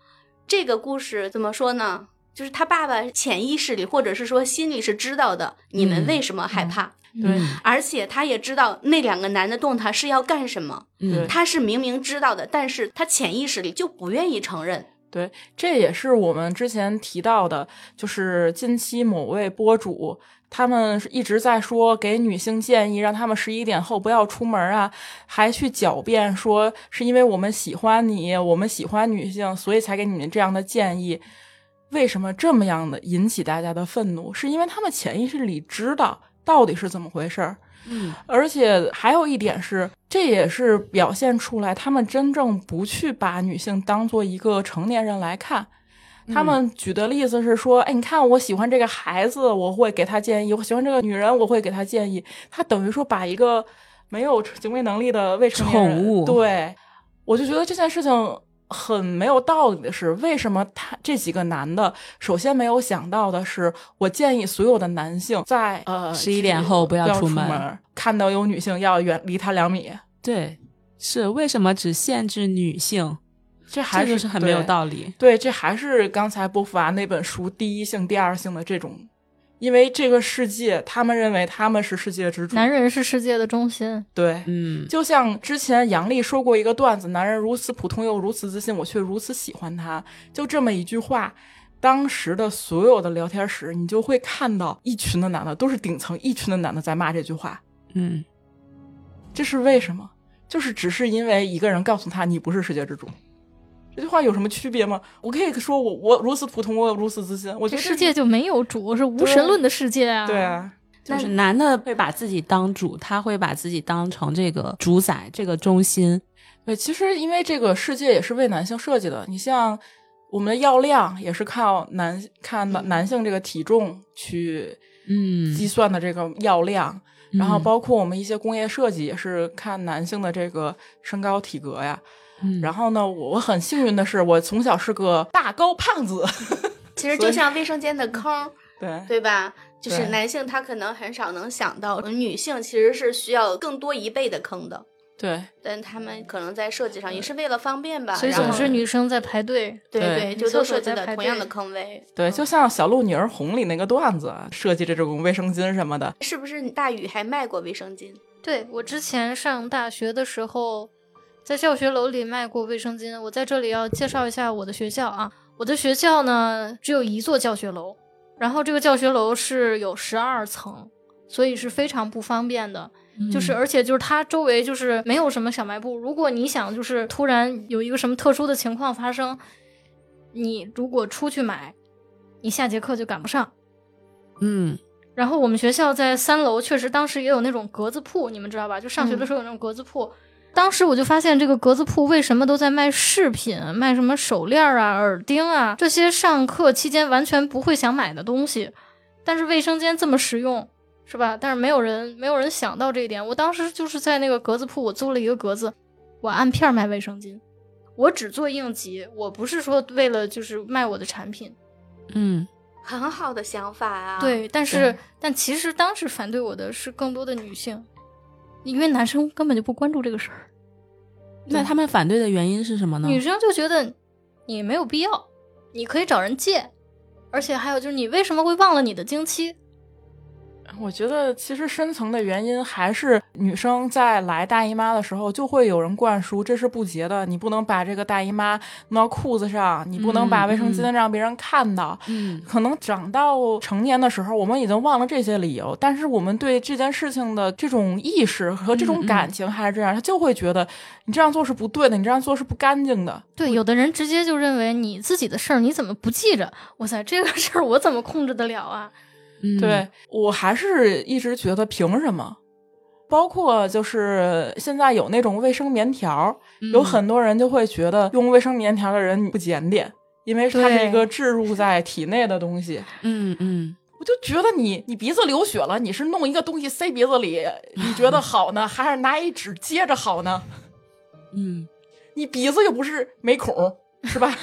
S3: 这个故事怎么说呢？就是他爸爸潜意识里，或者是说心里是知道的，你们为什么害怕，
S2: 对
S4: 嗯
S3: 而且他也知道那两个男的动他是要干什么，
S4: 嗯
S3: 他是明明知道的，但是他潜意识里就不愿意承认。
S2: 对，这也是我们之前提到的，就是近期某位博主。他们一直在说给女性建议，让他们十一点后不要出门啊，还去狡辩说是因为我们喜欢你，我们喜欢女性，所以才给你们这样的建议。为什么这么样的引起大家的愤怒？是因为他们潜意识里知道到底是怎么回事儿。
S4: 嗯
S2: 而且还有一点是，这也是表现出来他们真正不去把女性当做一个成年人来看。他们举的例子是说，哎，你看我喜欢这个孩子，我会给他建议；我喜欢这个女人，我会给他建议。他等于说把一个没有行为能力的未成年人
S4: 宠物
S2: 对，我就觉得这件事情很没有道理的是，为什么他这几个男的首先没有想到的是，我建议所有的男性在呃
S4: 十一点后不要出门
S2: 门，看到有女性要远离他两米，
S4: 对，是为什么只限制女性？
S2: 这还是
S4: 这就是很没有道理。
S2: 对，这还是刚才波伏娃那本书第一性、第二性的这种，因为这个世界，他们认为他们是世界之主。
S1: 男人是世界的中心，
S2: 对，
S4: 嗯，
S2: 就像之前杨笠说过一个段子：“男人如此普通又如此自信，我却如此喜欢他。”就这么一句话，当时的所有的聊天室，你就会看到一群的男的，都是顶层一群的男的在骂这句话。
S4: 嗯，
S2: 这是为什么？就是只是因为一个人告诉他你不是世界之主。这句话有什么区别吗？我可以说我我如此普通，我如此自信。我觉得
S1: 世界就没有主，是无神论的世界啊。
S2: 对啊，
S4: 就是男的会把自己当主，他会把自己当成这个主宰，这个中心。
S2: 对，其实因为这个世界也是为男性设计的，你像我们的药量也是靠男看男男性这个体重去
S4: 嗯
S2: 计算的这个药量，然后
S4: 嗯
S2: 包括我们一些工业设计也是看男性的这个身高体格呀。
S4: 嗯
S2: 然后呢，我我很幸运的是，我从小是个大高胖子，
S3: 其实就像卫生间的坑，
S2: 对
S3: 对吧？就是男性他可能很少能想到，女性其实是需要更多一倍的坑的，
S2: 对
S3: 但他们可能在设计上也是为了方便吧，
S1: 所以总是女生在排队。
S3: 对
S2: 对
S3: 就都设计的同样的坑位。
S2: 对，
S3: 嗯
S2: 就像《小鹿女儿红》里那个段子，设计的这种卫生巾什么的，
S3: 是不是大宇还卖过卫生巾？
S1: 对我之前上大学的时候，在教学楼里卖过卫生巾。我在这里要介绍一下我的学校啊，我的学校呢只有一座教学楼，然后这个教学楼是有十二层，所以是非常不方便的。就是而且就是它周围就是没有什么小卖部，如果你想就是突然有一个什么特殊的情况发生，你如果出去买，你下节课就赶不上。
S4: 嗯
S1: 然后我们学校在三楼，确实当时也有那种格子铺，你们知道吧？就上学的时候有那种格子铺。当时我就发现这个格子铺为什么都在卖饰品，卖什么手链啊、耳钉啊这些上课期间完全不会想买的东西，但是卫生间这么实用，是吧？但是没有人没有人想到这一点。我当时就是在那个格子铺，我租了一个格子，我按片儿卖卫生巾，我只做应急，我不是说为了就是卖我的产品。
S4: 嗯
S3: 很好的想法啊！，
S1: 对，但是但其实当时反对我的是更多的女性，因为男生根本就不关注这个事儿，
S4: 那他们反对的原因是什么呢？
S1: 女生就觉得你没有必要，你可以找人借，而且还有就是你为什么会忘了你的经期？
S2: 我觉得其实深层的原因还是女生在来大姨妈的时候，就会有人灌输这是不洁的，你不能把这个大姨妈弄到裤子上，你不能把卫生巾
S4: 嗯
S2: 让别人看到。
S4: 嗯
S2: 可能长到成年的时候，我们已经忘了这些理由，但是我们对这件事情的这种意识和这种感情还是这样，他就会觉得你这样做是不对的，你这样做是不干净的。
S1: 对，有的人直接就认为你自己的事儿你怎么不记着？哇塞，这个事儿我怎么控制得了啊？
S4: 嗯
S2: 对我还是一直觉得凭什么？包括就是现在有那种卫生棉条，
S4: 嗯
S2: 有很多人就会觉得用卫生棉条的人不检点，因为它是一个置入在体内的东西。
S4: 嗯嗯
S2: 我就觉得你你鼻子流血了，你是弄一个东西塞鼻子里，你觉得 好呢，还是拿一纸接着好呢？
S4: 嗯
S2: 你鼻子又不是没孔，是吧？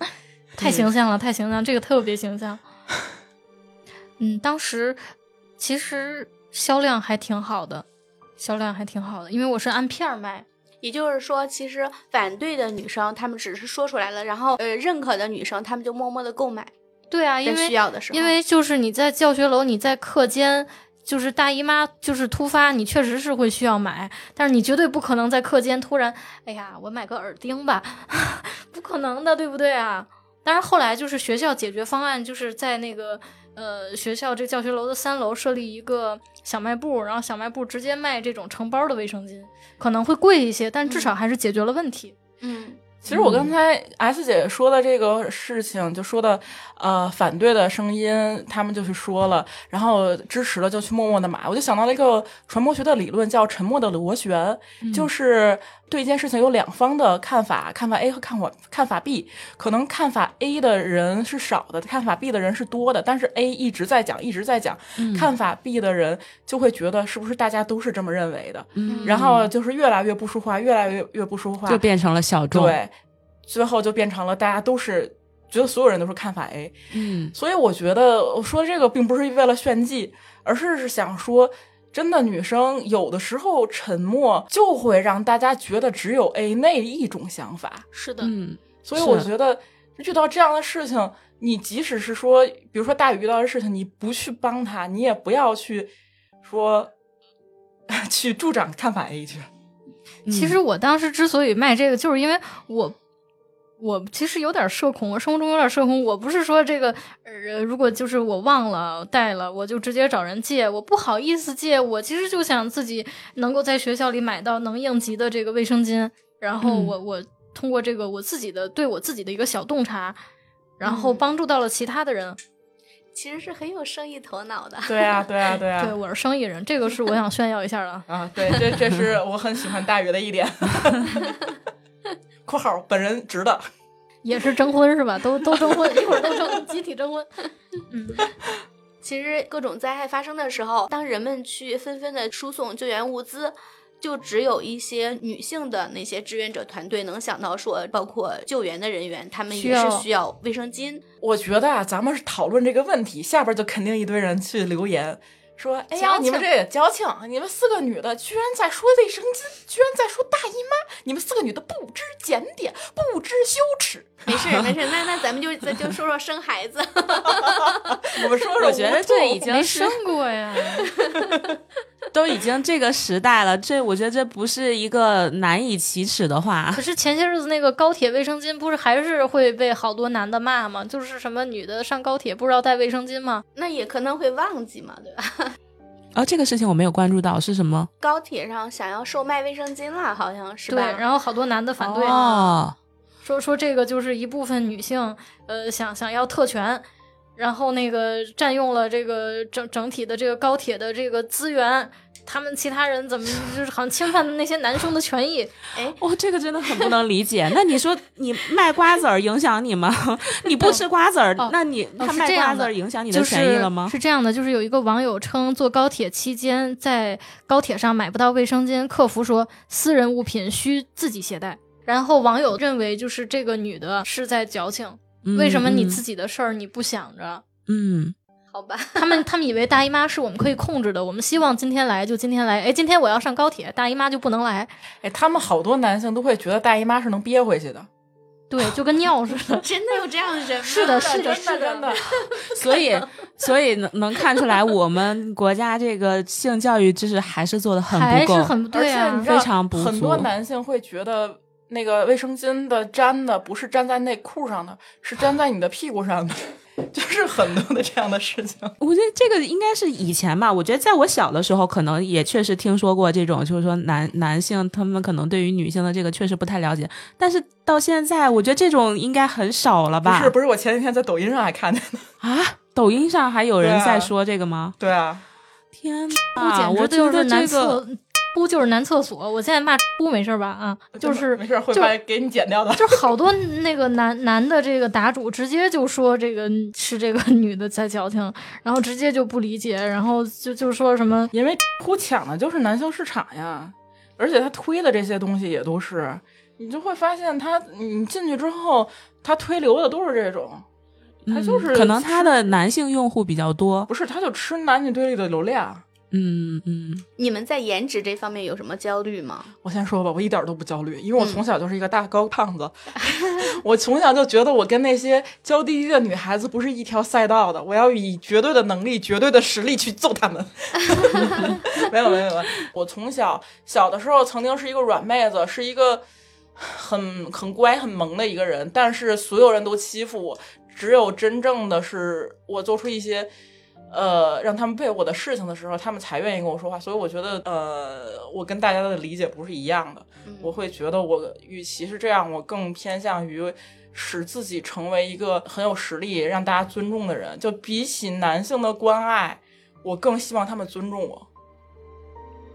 S1: 太形象了，太形象，这个特别形象。嗯，当时其实销量还挺好的，销量还挺好的，因为我是按片儿卖。
S3: 也就是说，其实反对的女生，她们只是说出来了，然后呃，认可的女生，她们就默默的购买，
S1: 对啊，因为
S3: 需要的时候，
S1: 因为就是你在教学楼，你在课间，就是大姨妈就是突发，你确实是会需要买，但是你绝对不可能在课间突然，哎呀，我买个耳钉吧，不可能的，对不对啊？但是后来就是学校解决方案，就是在那个呃学校这教学楼的三楼设立一个小卖部，然后小卖部直接卖这种成包的卫生巾，可能会贵一些，但至少还是解决了问题。
S3: 嗯，
S2: 其实我刚才 S 姐说的这个事情，就说的呃反对的声音，他们就去说了，然后支持了就去默默的买。我就想到了一个传播学的理论，叫沉默的螺旋，就是对一件事情有两方的看法，看法 A 和看法看法 B。可能看法 A 的人是少的，看法 B 的人是多的，但是 A 一直在讲，一直在讲，看法 B 的人就会觉得是不是大家都是这么认为的，
S4: 嗯
S2: 然后就是越来越不说话，越来越越不说话，
S4: 就变成了小众。，
S2: 对，最后就变成了大家都是觉得所有人都是看法 A，
S4: 嗯
S2: 所以我觉得我说这个并不是为了炫技，而是想说，真的女生有的时候沉默就会让大家觉得只有 A 那一种想法，
S1: 是的，
S4: 嗯
S2: 所以我觉得遇到这样的事情，你即使是说，比如说大宇遇到的事情，你不去帮他，你也不要去说 去助长看法 A 去。
S1: 其实我当时之所以卖这个，就是因为我我其实有点社恐，我生活中有点社恐。我不是说这个，呃，如果就是我忘了带了，我就直接找人借，我不好意思借。我其实就想自己能够在学校里买到能应急的这个卫生巾，然后
S4: 嗯
S1: 我、我通过这个我自己的对我自己的一个小洞察，然后
S3: 嗯
S1: 帮助到了其他的人。
S3: 其实是很有生意头脑的。
S2: 对啊，对啊，对啊。
S1: 对，我是生意人，这个是我想炫耀一下的。
S2: 啊，对，这这是我很喜欢大宇的一点。（括号本人直的）
S1: 也是征婚是吧？都都征婚，一会儿都征，集体征婚。嗯，
S3: 其实各种灾害发生的时候，当人们去纷纷的输送救援物资。就只有一些女性的那些志愿者团队能想到说，包括救援的人员，他们也是需要卫生巾。
S2: 我觉得啊，咱们是讨论这个问题，下边就肯定一堆人去留言说：“哎呀，你们这也矫情，你们四个女的居然在说卫生巾，居然在说大姨妈，你们四个女的不知检点，不知羞耻。”
S3: 没事 没事，那那咱们就咱就说说生孩子。
S2: 我们说说，
S4: 我觉得这已经
S1: 生过呀。
S4: 都已经这个时代了，这我觉得这不是一个难以启齿的话。
S1: 可是前些日子那个高铁卫生巾不是还是会被好多男的骂吗？就是什么女的上高铁不知道带卫生巾吗？
S3: 那也可能会忘记嘛，对吧？
S4: 哦，这个事情我没有关注到，是什么？
S3: 高铁上想要售卖卫生巾了，好像是吧？
S1: 对，然后好多男的反对，
S4: 哦、
S1: 说说这个就是一部分女性，呃，想想要特权。然后那个占用了这个整整体的这个高铁的这个资源，他们其他人怎么就是好像侵犯那些男生的权益？
S3: 哎，
S4: 哇，这个真的很不能理解。那你说 你卖瓜子儿影响你吗？你不吃瓜子儿，那你他卖瓜子儿影响你的权益了吗？
S1: 是这样的，就是有一个网友称，坐高铁期间在高铁上买不到卫生巾，客服说私人物品需自己携带。然后网友认为就是这个女的是在矫情。为什么你自己的事儿你不想着？
S4: 嗯，
S3: 好吧，
S1: 他们他们以为大姨妈是我们可以控制的，我们希望今天来就今天来。哎，今天我要上高铁，大姨妈就不能来。
S2: 哎，他们好多男性都会觉得大姨妈是能憋回去的，
S1: 对，就跟尿似的。
S3: 真的有这样的人吗？
S1: 是的，是的，
S2: 是的。
S4: 所以，所以能能看出来，我们国家这个性教育知识还是做的很不够，
S1: 很对啊，
S4: 非常不足。
S2: 很多男性会觉得。那个卫生巾的粘的不是粘在内裤上的，是粘在你的屁股上的，就是很多的这样的事情。
S4: 我觉得这个应该是以前吧。我觉得在我小的时候，可能也确实听说过这种，就是说男男性他们可能对于女性的这个确实不太了解。但是到现在，我觉得这种应该很少了吧？
S2: 不是，不是，我前几天在抖音上还看见呢
S4: 啊！抖音上还有人在说这个吗？
S2: 对啊，
S4: 天
S1: 呐！
S4: 我觉得这个。
S1: 不就是男厕所？我现在骂不没事吧？啊，就是
S2: 没事，会把给你剪掉的。
S1: 就好多那个男男的这个答主直接就说这个是这个女的在矫情，然后直接就不理解，然后就就说什么，
S2: 因为哭抢的就是男性市场呀，而且他推的这些东西也都是，你就会发现他你进去之后，他推流的都是这种，他就是
S4: 可能他的男性用户比较多，
S2: 不是他就吃男女对立的流量。
S4: 嗯嗯，
S3: 你们在颜值这方面有什么焦虑吗？
S2: 我先说吧，我一点都不焦虑，因为我从小就是一个大高胖子，我从小就觉得我跟那些娇滴滴的女孩子不是一条赛道的，我要以绝对的能力、绝对的实力去揍他们。没有没有没有，我从小小的时候曾经是一个软妹子，是一个很很乖很萌的一个人，但是所有人都欺负我，只有真正的是我做出一些。呃，让他们背我的事情的时候，他们才愿意跟我说话。所以我觉得，呃，我跟大家的理解不是一样的。我会觉得，我与其是这样，我更偏向于使自己成为一个很有实力、让大家尊重的人。就比起男性的关爱，我更希望他们尊重我。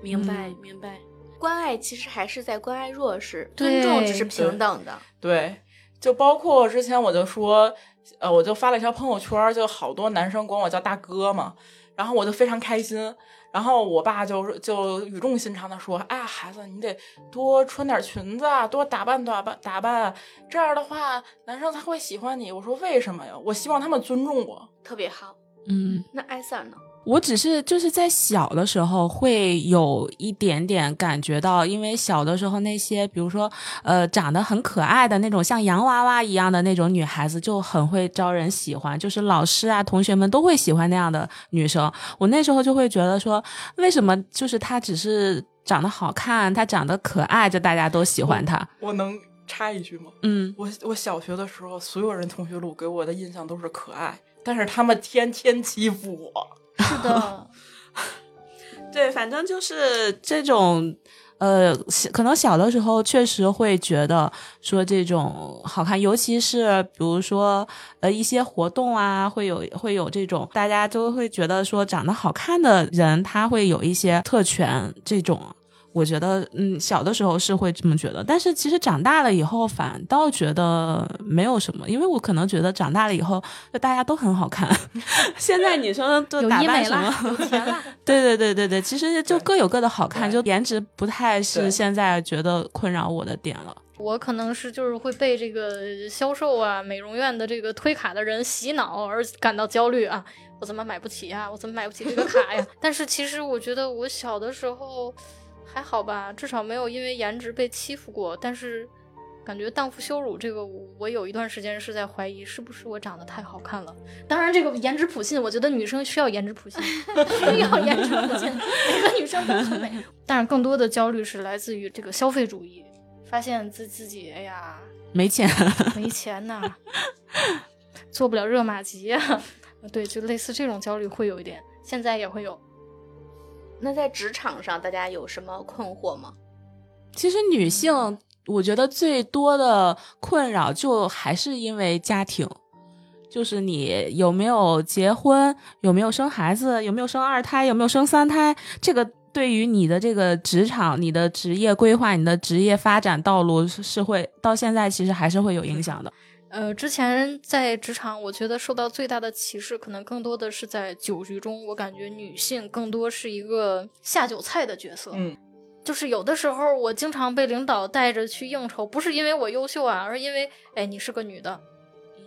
S3: 明白，明白。关爱其实还是在关爱弱势，尊重只是平等的。
S2: 对，就包括之前我就说。呃，我就发了一条朋友圈，就好多男生管我叫大哥嘛，然后我就非常开心。然后我爸就就语重心长的说：“哎，孩子，你得多穿点裙子啊，多打扮打扮打扮，这样的话男生才会喜欢你。”我说：“为什么呀？我希望他们尊重我，
S3: 特别好。”
S4: 嗯，
S3: 那艾 Sir 呢？
S4: 我只是就是在小的时候会有一点点感觉到，因为小的时候那些比如说呃长得很可爱的那种像洋娃娃一样的那种女孩子就很会招人喜欢，就是老师啊同学们都会喜欢那样的女生。我那时候就会觉得说，为什么就是她只是长得好看，她长得可爱，就大家都喜欢她？
S2: 我能插一句吗？
S4: 嗯，
S2: 我我小学的时候，所有人同学录给我的印象都是可爱，但是他们天天欺负我。
S1: 是的，
S4: 对，反正就是这种，呃，可能小的时候确实会觉得说这种好看，尤其是比如说呃一些活动啊，会有会有这种大家都会觉得说长得好看的人他会有一些特权这种。我觉得，嗯，小的时候是会这么觉得，但是其实长大了以后，反倒觉得没有什么，因为我可能觉得长大了以后，就大家都很好看。现在女生都打
S1: 医美了
S4: 扮什么？，
S1: 有钱了。
S4: 对对对对对，其实就各有各的好看，就颜值不太是现在觉得困扰我的点了。
S1: 我可能是就是会被这个销售啊、美容院的这个推卡的人洗脑而感到焦虑啊，我怎么买不起呀、我怎么买不起这个卡呀？但是其实我觉得我小的时候还好吧，至少没有因为颜值被欺负过。但是感觉荡妇羞辱这个，我我有一段时间是在怀疑是不是我长得太好看了。当然，这个颜值普信，我觉得女生需要颜值普信，需要颜值普信，每个女生都很美。但是更多的焦虑是来自于这个消费主义，发现自自己哎呀
S4: 没钱，
S1: 没钱呐，做不了热玛吉呀、对，就类似这种焦虑会有一点，现在也会有。
S3: 那在职场上，大家有什么困惑吗？
S4: 其实女性我觉得最多的困扰就还是因为家庭，就是你有没有结婚，有没有生孩子，有没有生二胎，有没有生三胎，这个对于你的这个职场、你的职业规划、你的职业发展道路是会到现在其实还是会有影响的。
S1: 呃，之前在职场，我觉得受到最大的歧视，可能更多的是在酒局中。我感觉女性更多是一个下酒菜的角色。
S2: 嗯，
S1: 就是有的时候，我经常被领导带着去应酬，不是因为我优秀啊，而是因为，哎，你是个女的，
S3: 嗯，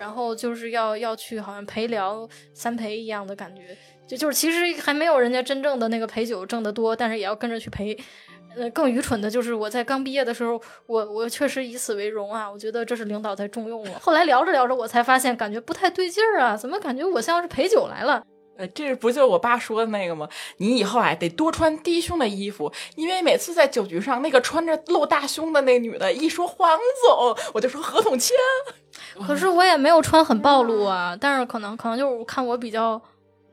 S1: 然后就是要要去好像陪聊三陪一样的感觉，就就是其实还没有人家真正的那个陪酒挣得多，但是也要跟着去陪。呃，更愚蠢的就是我在刚毕业的时候，我我确实以此为荣啊，我觉得这是领导在重用我。后来聊着聊着，我才发现感觉不太对劲儿啊，怎么感觉我像是陪酒来了？
S2: 呃，这不就是我爸说的那个吗？你以后啊得多穿低胸的衣服，因为每次在酒局上，那个穿着露大胸的那女的一说黄总，我就说合同签。
S1: 可是我也没有穿很暴露啊，但是可能可能就是看我比较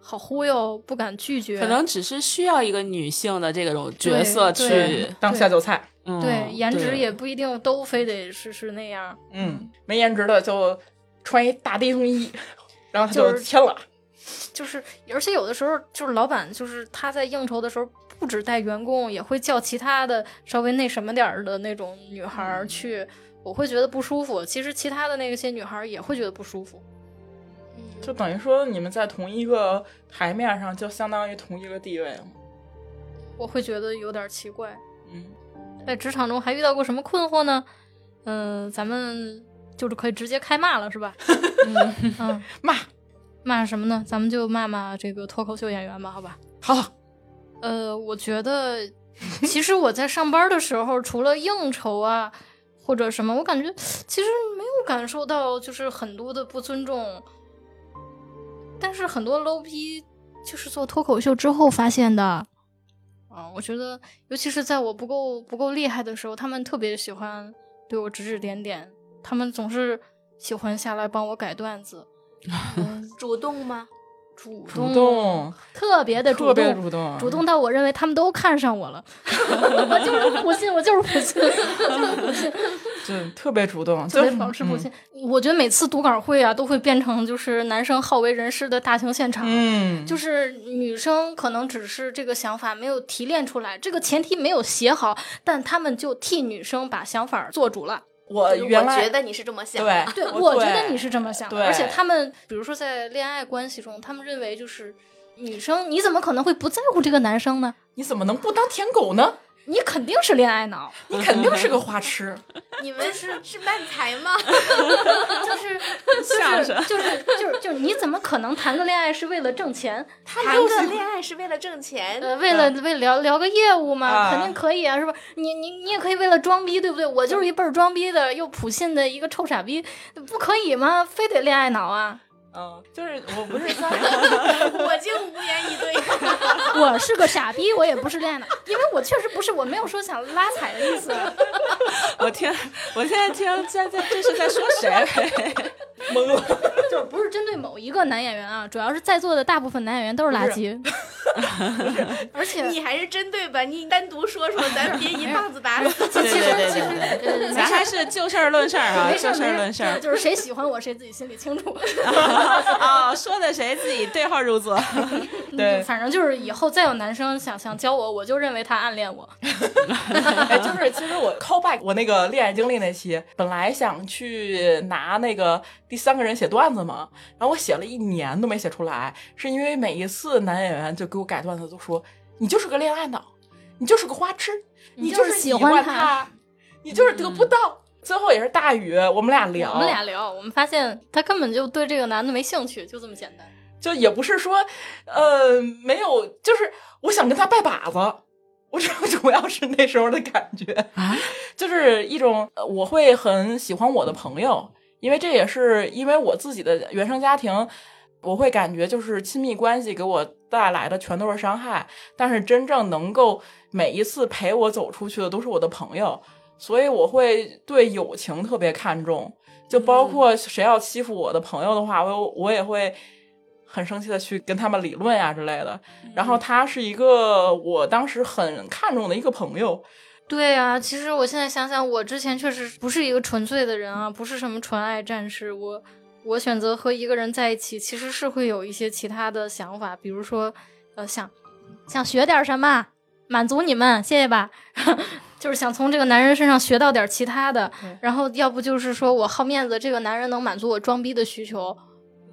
S1: 好忽悠，不敢拒绝，
S4: 可能只是需要一个女性的这种角色去，
S2: 当下酒菜。
S4: 嗯
S1: 对颜值也不一定都非得是是那样。
S2: 嗯，没颜值的就穿一大低胸衣，然后他
S1: 就
S2: 就是签了。
S1: 就是，而且有的时候就是老板就是他在应酬的时候，不止带员工，也会叫其他的稍微那什么点儿的那种女孩儿去，我会觉得不舒服。其实其他的那些女孩儿也会觉得不舒服。
S2: 就等于说你们在同一个台面上，就相当于同一个地位了。
S1: 我会觉得有点奇怪。
S2: 嗯，
S1: 在职场中还遇到过什么困惑呢？嗯、咱们就是可以直接开骂了，是吧？嗯 嗯，
S2: 骂
S1: 骂什么呢？咱们就骂骂这个脱口秀演员吧，好吧？
S2: 好，
S1: 呃，我觉得其实我在上班的时候，除了应酬啊或者什么，我感觉其实没有感受到就是很多的不尊重。但是很多 low 逼就是做脱口秀之后发现的。啊，我觉得，尤其是在我不够不够厉害的时候，他们特别喜欢对我指指点点，他们总是喜欢下来帮我改段子，嗯，
S3: 主动吗？
S1: 主
S2: 主动，
S1: 特别的
S2: 特别，主动，
S1: 主动到我认为他们都看上我了，我就是不信，我就是不信，就是普信，
S2: 就特别主动，
S1: 特别
S2: 就
S1: 保持普信。我觉得每次读稿会啊，都会变成就是男生好为人师的大型现场。
S2: 嗯，
S1: 就是女生可能只是这个想法没有提炼出来，这个前提没有写好，但他们就替女生把想法做主了。
S2: 我
S3: 就是我
S2: 原来
S3: 觉得你是这么想
S2: 对
S3: 的，
S1: 对，
S2: 我
S1: 我觉得你是这么想的，而且他们比如说在恋爱关系中，他们认为就是女生你怎么可能会不在乎这个男生呢？
S2: 你怎么能不当舔狗呢？
S1: 你肯定是恋爱脑，
S2: 你肯定是个花痴。
S3: 你们是 是漫才吗？
S1: 就是就是就是就是就是你怎么可能谈个恋爱是为了挣钱？
S3: 谈个恋爱是为了挣钱，
S1: 呃，为了为了聊聊个业务嘛，
S2: 啊
S1: 肯定可以啊，是吧？你你你也可以为了装逼，对不对？我就是一倍儿装逼的又普信的一个臭傻逼，不可以吗？非得恋爱脑啊？
S2: 嗯，就是我不是三
S3: 我就无言以对。
S1: 我是个傻逼，我也不是恋爱脑，因为我确实不是，我没有说想拉踩的意思。
S4: 我听，我现在听现在这是在说谁？
S2: 懵了。
S1: 就是不是是针对某一个男演员啊，主要是在座的大部分男演员都是垃圾。而且
S3: 你还是针对吧，你单独说说，咱别一棒子打死。
S4: 对对对
S1: 其实
S4: 对对
S1: 呃
S4: 咱还是就事儿论事儿啊，就事儿论事儿
S1: 就就是谁喜欢我谁自己心里清楚。
S4: 啊，说的谁自己对号入座。
S2: 对
S1: 嗯反正就是以后再有男生想想教我，我就认为他暗恋我。
S2: 哎，就是其实我 call back 我那个恋爱经历那期，本来想去拿那个第三个人写段子嘛，然后我写了一年都没写出来，是因为每一次男演员就给我改段子都说你就是个恋爱脑，你就是个花痴，你
S1: 就是
S2: 是喜欢
S1: 他
S2: 他，你就是得不到。最后也是大雨，我们俩聊，
S1: 我们俩聊，我们发现他根本就对这个男的没兴趣，就这么简单。
S2: 就也不是说，呃，没有，就是我想跟他拜把子，我主 主要是那时候的感觉
S4: 啊，
S2: 就是一种呃我会很喜欢我的朋友，因为这也是因为我自己的原生家庭，我会感觉就是亲密关系给我带来的全都是伤害，但是真正能够每一次陪我走出去的都是我的朋友，所以我会对友情特别看重，就包括谁要欺负我的朋友的话，我我也会。很生气的去跟他们理论呀、之类的，然后他是一个我当时很看重的一个朋友，
S1: 对啊，其实我现在想想，我之前确实不是一个纯粹的人啊，不是什么纯爱战士。我我选择和一个人在一起，其实是会有一些其他的想法，比如说，呃，想想学点什么，满足你们，谢谢吧。就是想从这个男人身上学到点其他的
S2: 对，
S1: 然后要不就是说我好面子，这个男人能满足我装逼的需求，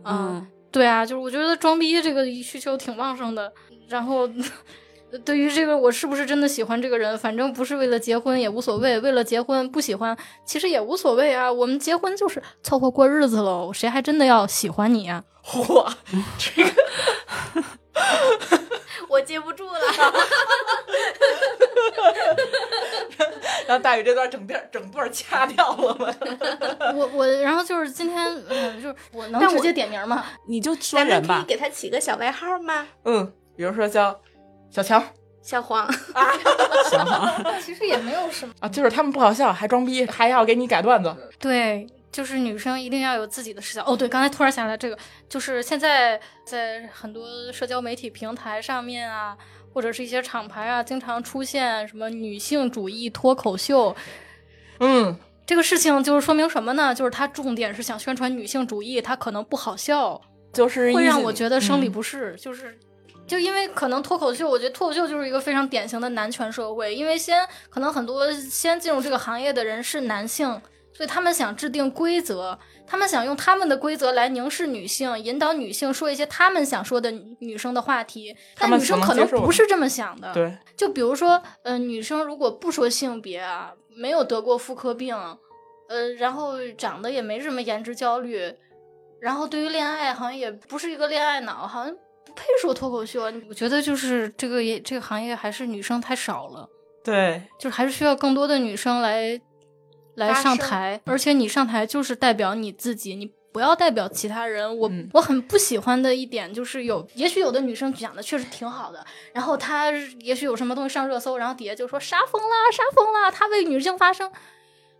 S4: 嗯，
S1: 对啊，就是我觉得装逼这个需求挺旺盛的。然后，对于这个我是不是真的喜欢这个人，反正不是为了结婚也无所谓，为了结婚不喜欢其实也无所谓啊。我们结婚就是凑合过日子喽，谁还真的要喜欢你啊？
S2: 嚯，这个
S3: 我接不住了。
S2: 让大宇这段整段整段掐掉了吗？
S1: 我我然后就是今天，嗯，就是我能直接点名吗？
S4: 你就说
S3: 咱们
S4: 人吧。
S3: 可以给他起个小外号吗？
S2: 嗯，比如说叫小强
S3: 小黄，
S4: 啊，小黄？
S1: 其实也没有什么。
S2: 啊，就是他们不好笑，还装逼，还要给你改段子。
S1: 对，就是女生一定要有自己的视角。哦，对，刚才突然想起来这个，就是现在在很多社交媒体平台上面啊，或者是一些厂牌啊，经常出现什么女性主义脱口秀。
S2: 嗯，
S1: 这个事情就是说明什么呢？就是它重点是想宣传女性主义，它可能不好笑，
S2: 就是
S1: 会让我觉得生理
S2: 嗯
S1: 不适，就是。就因为可能脱口秀，我觉得脱口秀就是一个非常典型的男权社会。因为先可能很多先进入这个行业的人是男性，所以他们想制定规则，他们想用他们的规则来凝视女性，引导女性说一些他们想说的女女生的话题。但女生
S2: 可能
S1: 不是这么想的。
S2: 对，
S1: 就比如说，呃，女生如果不说性别啊，没有得过妇科病，呃，然后长得也没什么颜值焦虑，然后对于恋爱好像也不是一个恋爱脑，好像不配说脱口秀啊。我觉得就是这个也这个行业还是女生太少了，
S2: 对，
S1: 就是还是需要更多的女生来来上台，而且你上台就是代表你自己，你。不要代表其他人，我、
S2: 嗯
S1: 我很不喜欢的一点就是有，也许有的女生讲的确实挺好的，然后她也许有什么东西上热搜，然后底下就说杀疯啦，杀疯啦，她为女性发声。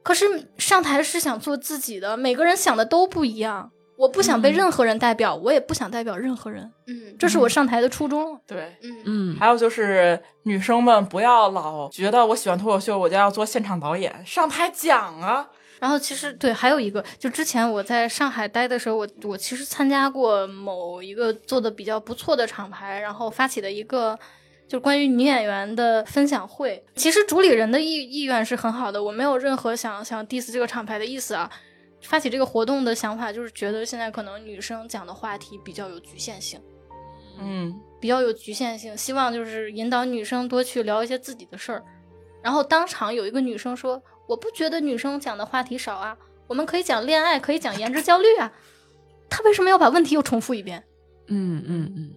S1: 可是上台是想做自己的，每个人想的都不一样。我不想被任何人代表，我也不想代表任何人，
S3: 嗯
S1: 这是我上台的初衷。
S2: 对。
S3: 嗯
S4: 嗯，
S2: 还有就是，女生们不要老觉得我喜欢脱口秀，我就要做现场导演，上台讲啊。
S1: 然后其实对，还有一个，就之前我在上海待的时候，我我其实参加过某一个做的比较不错的厂牌，然后发起的一个就关于女演员的分享会。其实主理人的意意愿是很好的，我没有任何想想 diss 这个厂牌的意思啊。发起这个活动的想法就是觉得现在可能女生讲的话题比较有局限性。
S2: 嗯，
S1: 比较有局限性，希望就是引导女生多去聊一些自己的事儿。然后当场有一个女生说：“我不觉得女生讲的话题少啊，我们可以讲恋爱，可以讲颜值焦虑啊。”她为什么要把问题又重复一遍？
S4: 嗯嗯嗯，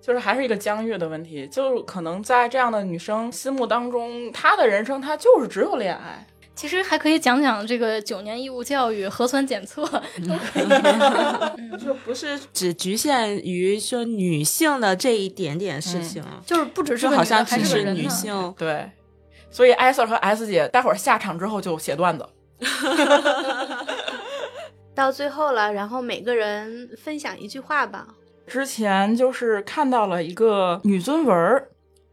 S2: 就是还是一个疆域的问题，就是可能在这样的女生心目当中，她的人生她就是只有恋爱。
S1: 其实还可以讲讲这个九年义务教育、核酸检测都可以。嗯
S4: 就不是只局限于说女性的这一点点事情，
S1: 就是不只是
S4: 好像只是。女性。
S2: 对，所以艾 Sir 和 S 姐待会儿下场之后就写段子。
S3: 到最后了，然后每个人分享一句话吧。
S2: 之前就是看到了一个女尊文儿，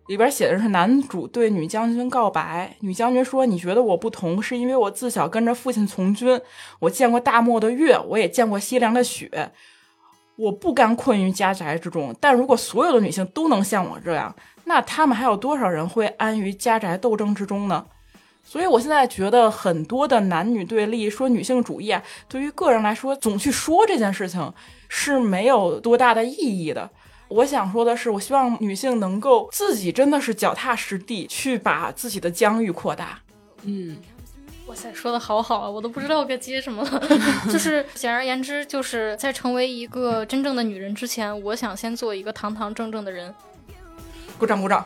S2: 里边写的是男主对女将军告白，女将军说：“你觉得我不同，是因为我自小跟着父亲从军，我见过大漠的月，我也见过西凉的雪，我不甘困于家宅之中。但如果所有的女性都能像我这样，那他们还有多少人会安于家宅斗争之中呢？”所以，我现在觉得很多的男女对立，说女性主义啊，对于个人来说，总去说这件事情是没有多大的意义的。我想说的是，我希望女性能够自己真的是脚踏实地，去把自己的疆域扩大。
S4: 嗯，
S1: 哇塞，说的好好啊，我都不知道该接什么了。就是简而言之，就是在成为一个真正的女人之前，我想先做一个堂堂正正的人。
S2: 鼓掌，鼓掌。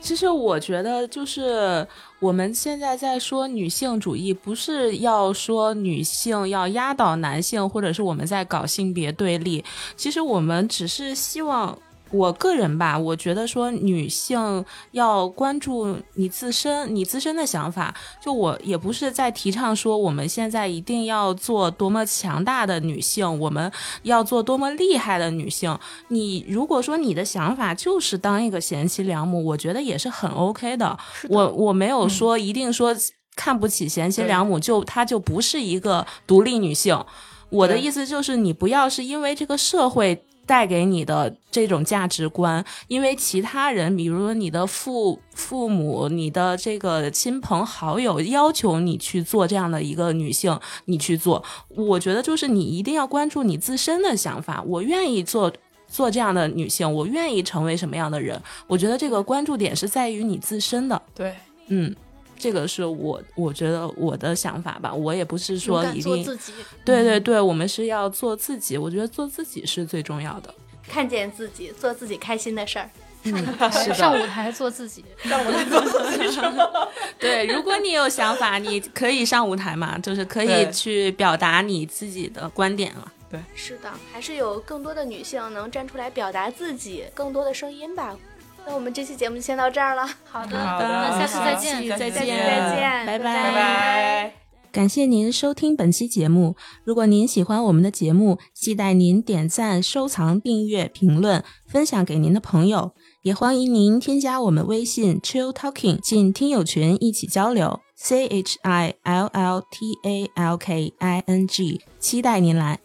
S4: 其实我觉得，就是我们现在在说女性主义，不是要说女性要压倒男性，或者是我们在搞性别对立。其实我们只是希望。我个人吧，我觉得说女性要关注你自身，你自身的想法。就我也不是在提倡说我们现在一定要做多么强大的女性，我们要做多么厉害的女性。你如果说你的想法就是当一个贤妻良母，我觉得也是很 OK 的。我我没有说一定说看不起贤妻良母，就她就不是一个独立女性。我的意思就是你不要是因为这个社会。带给你的这种价值观，因为其他人，比如说你的父父母、你的这个亲朋好友要求你去做这样的一个女性，你去做，我觉得就是你一定要关注你自身的想法。我愿意做做这样的女性，我愿意成为什么样的人？我觉得这个关注点是在于你自身的。
S2: 对，
S4: 嗯。这个是我我觉得我的想法吧，我也不是说一定
S1: 自己，
S4: 对对对，我们是要做自己，我觉得做自己是最重要的，
S3: 看见自己，做自己开心的事儿，
S1: 上舞台做自己，
S2: 上舞台做自己是吗？
S4: 对，如果你有想法，你可以上舞台嘛，就是可以去表达你自己的观点了。
S2: 对，
S3: 是的，还是有更多的女性能站出来表达自己，更多的声音吧。那我们这期节目就先到这儿了。
S1: 好的，
S2: 好的，
S1: 那下次再见，
S4: 再见，
S3: 再见，
S4: 拜
S3: 拜，
S2: 拜拜。
S4: 感谢您收听本期节目。如果您喜欢我们的节目，期待您点赞、收藏、订阅、评论、分享给您的朋友。也欢迎您添加我们微信 Chill Talking 进听友群一起交流。C H I L L T A L K I N G，期待您来。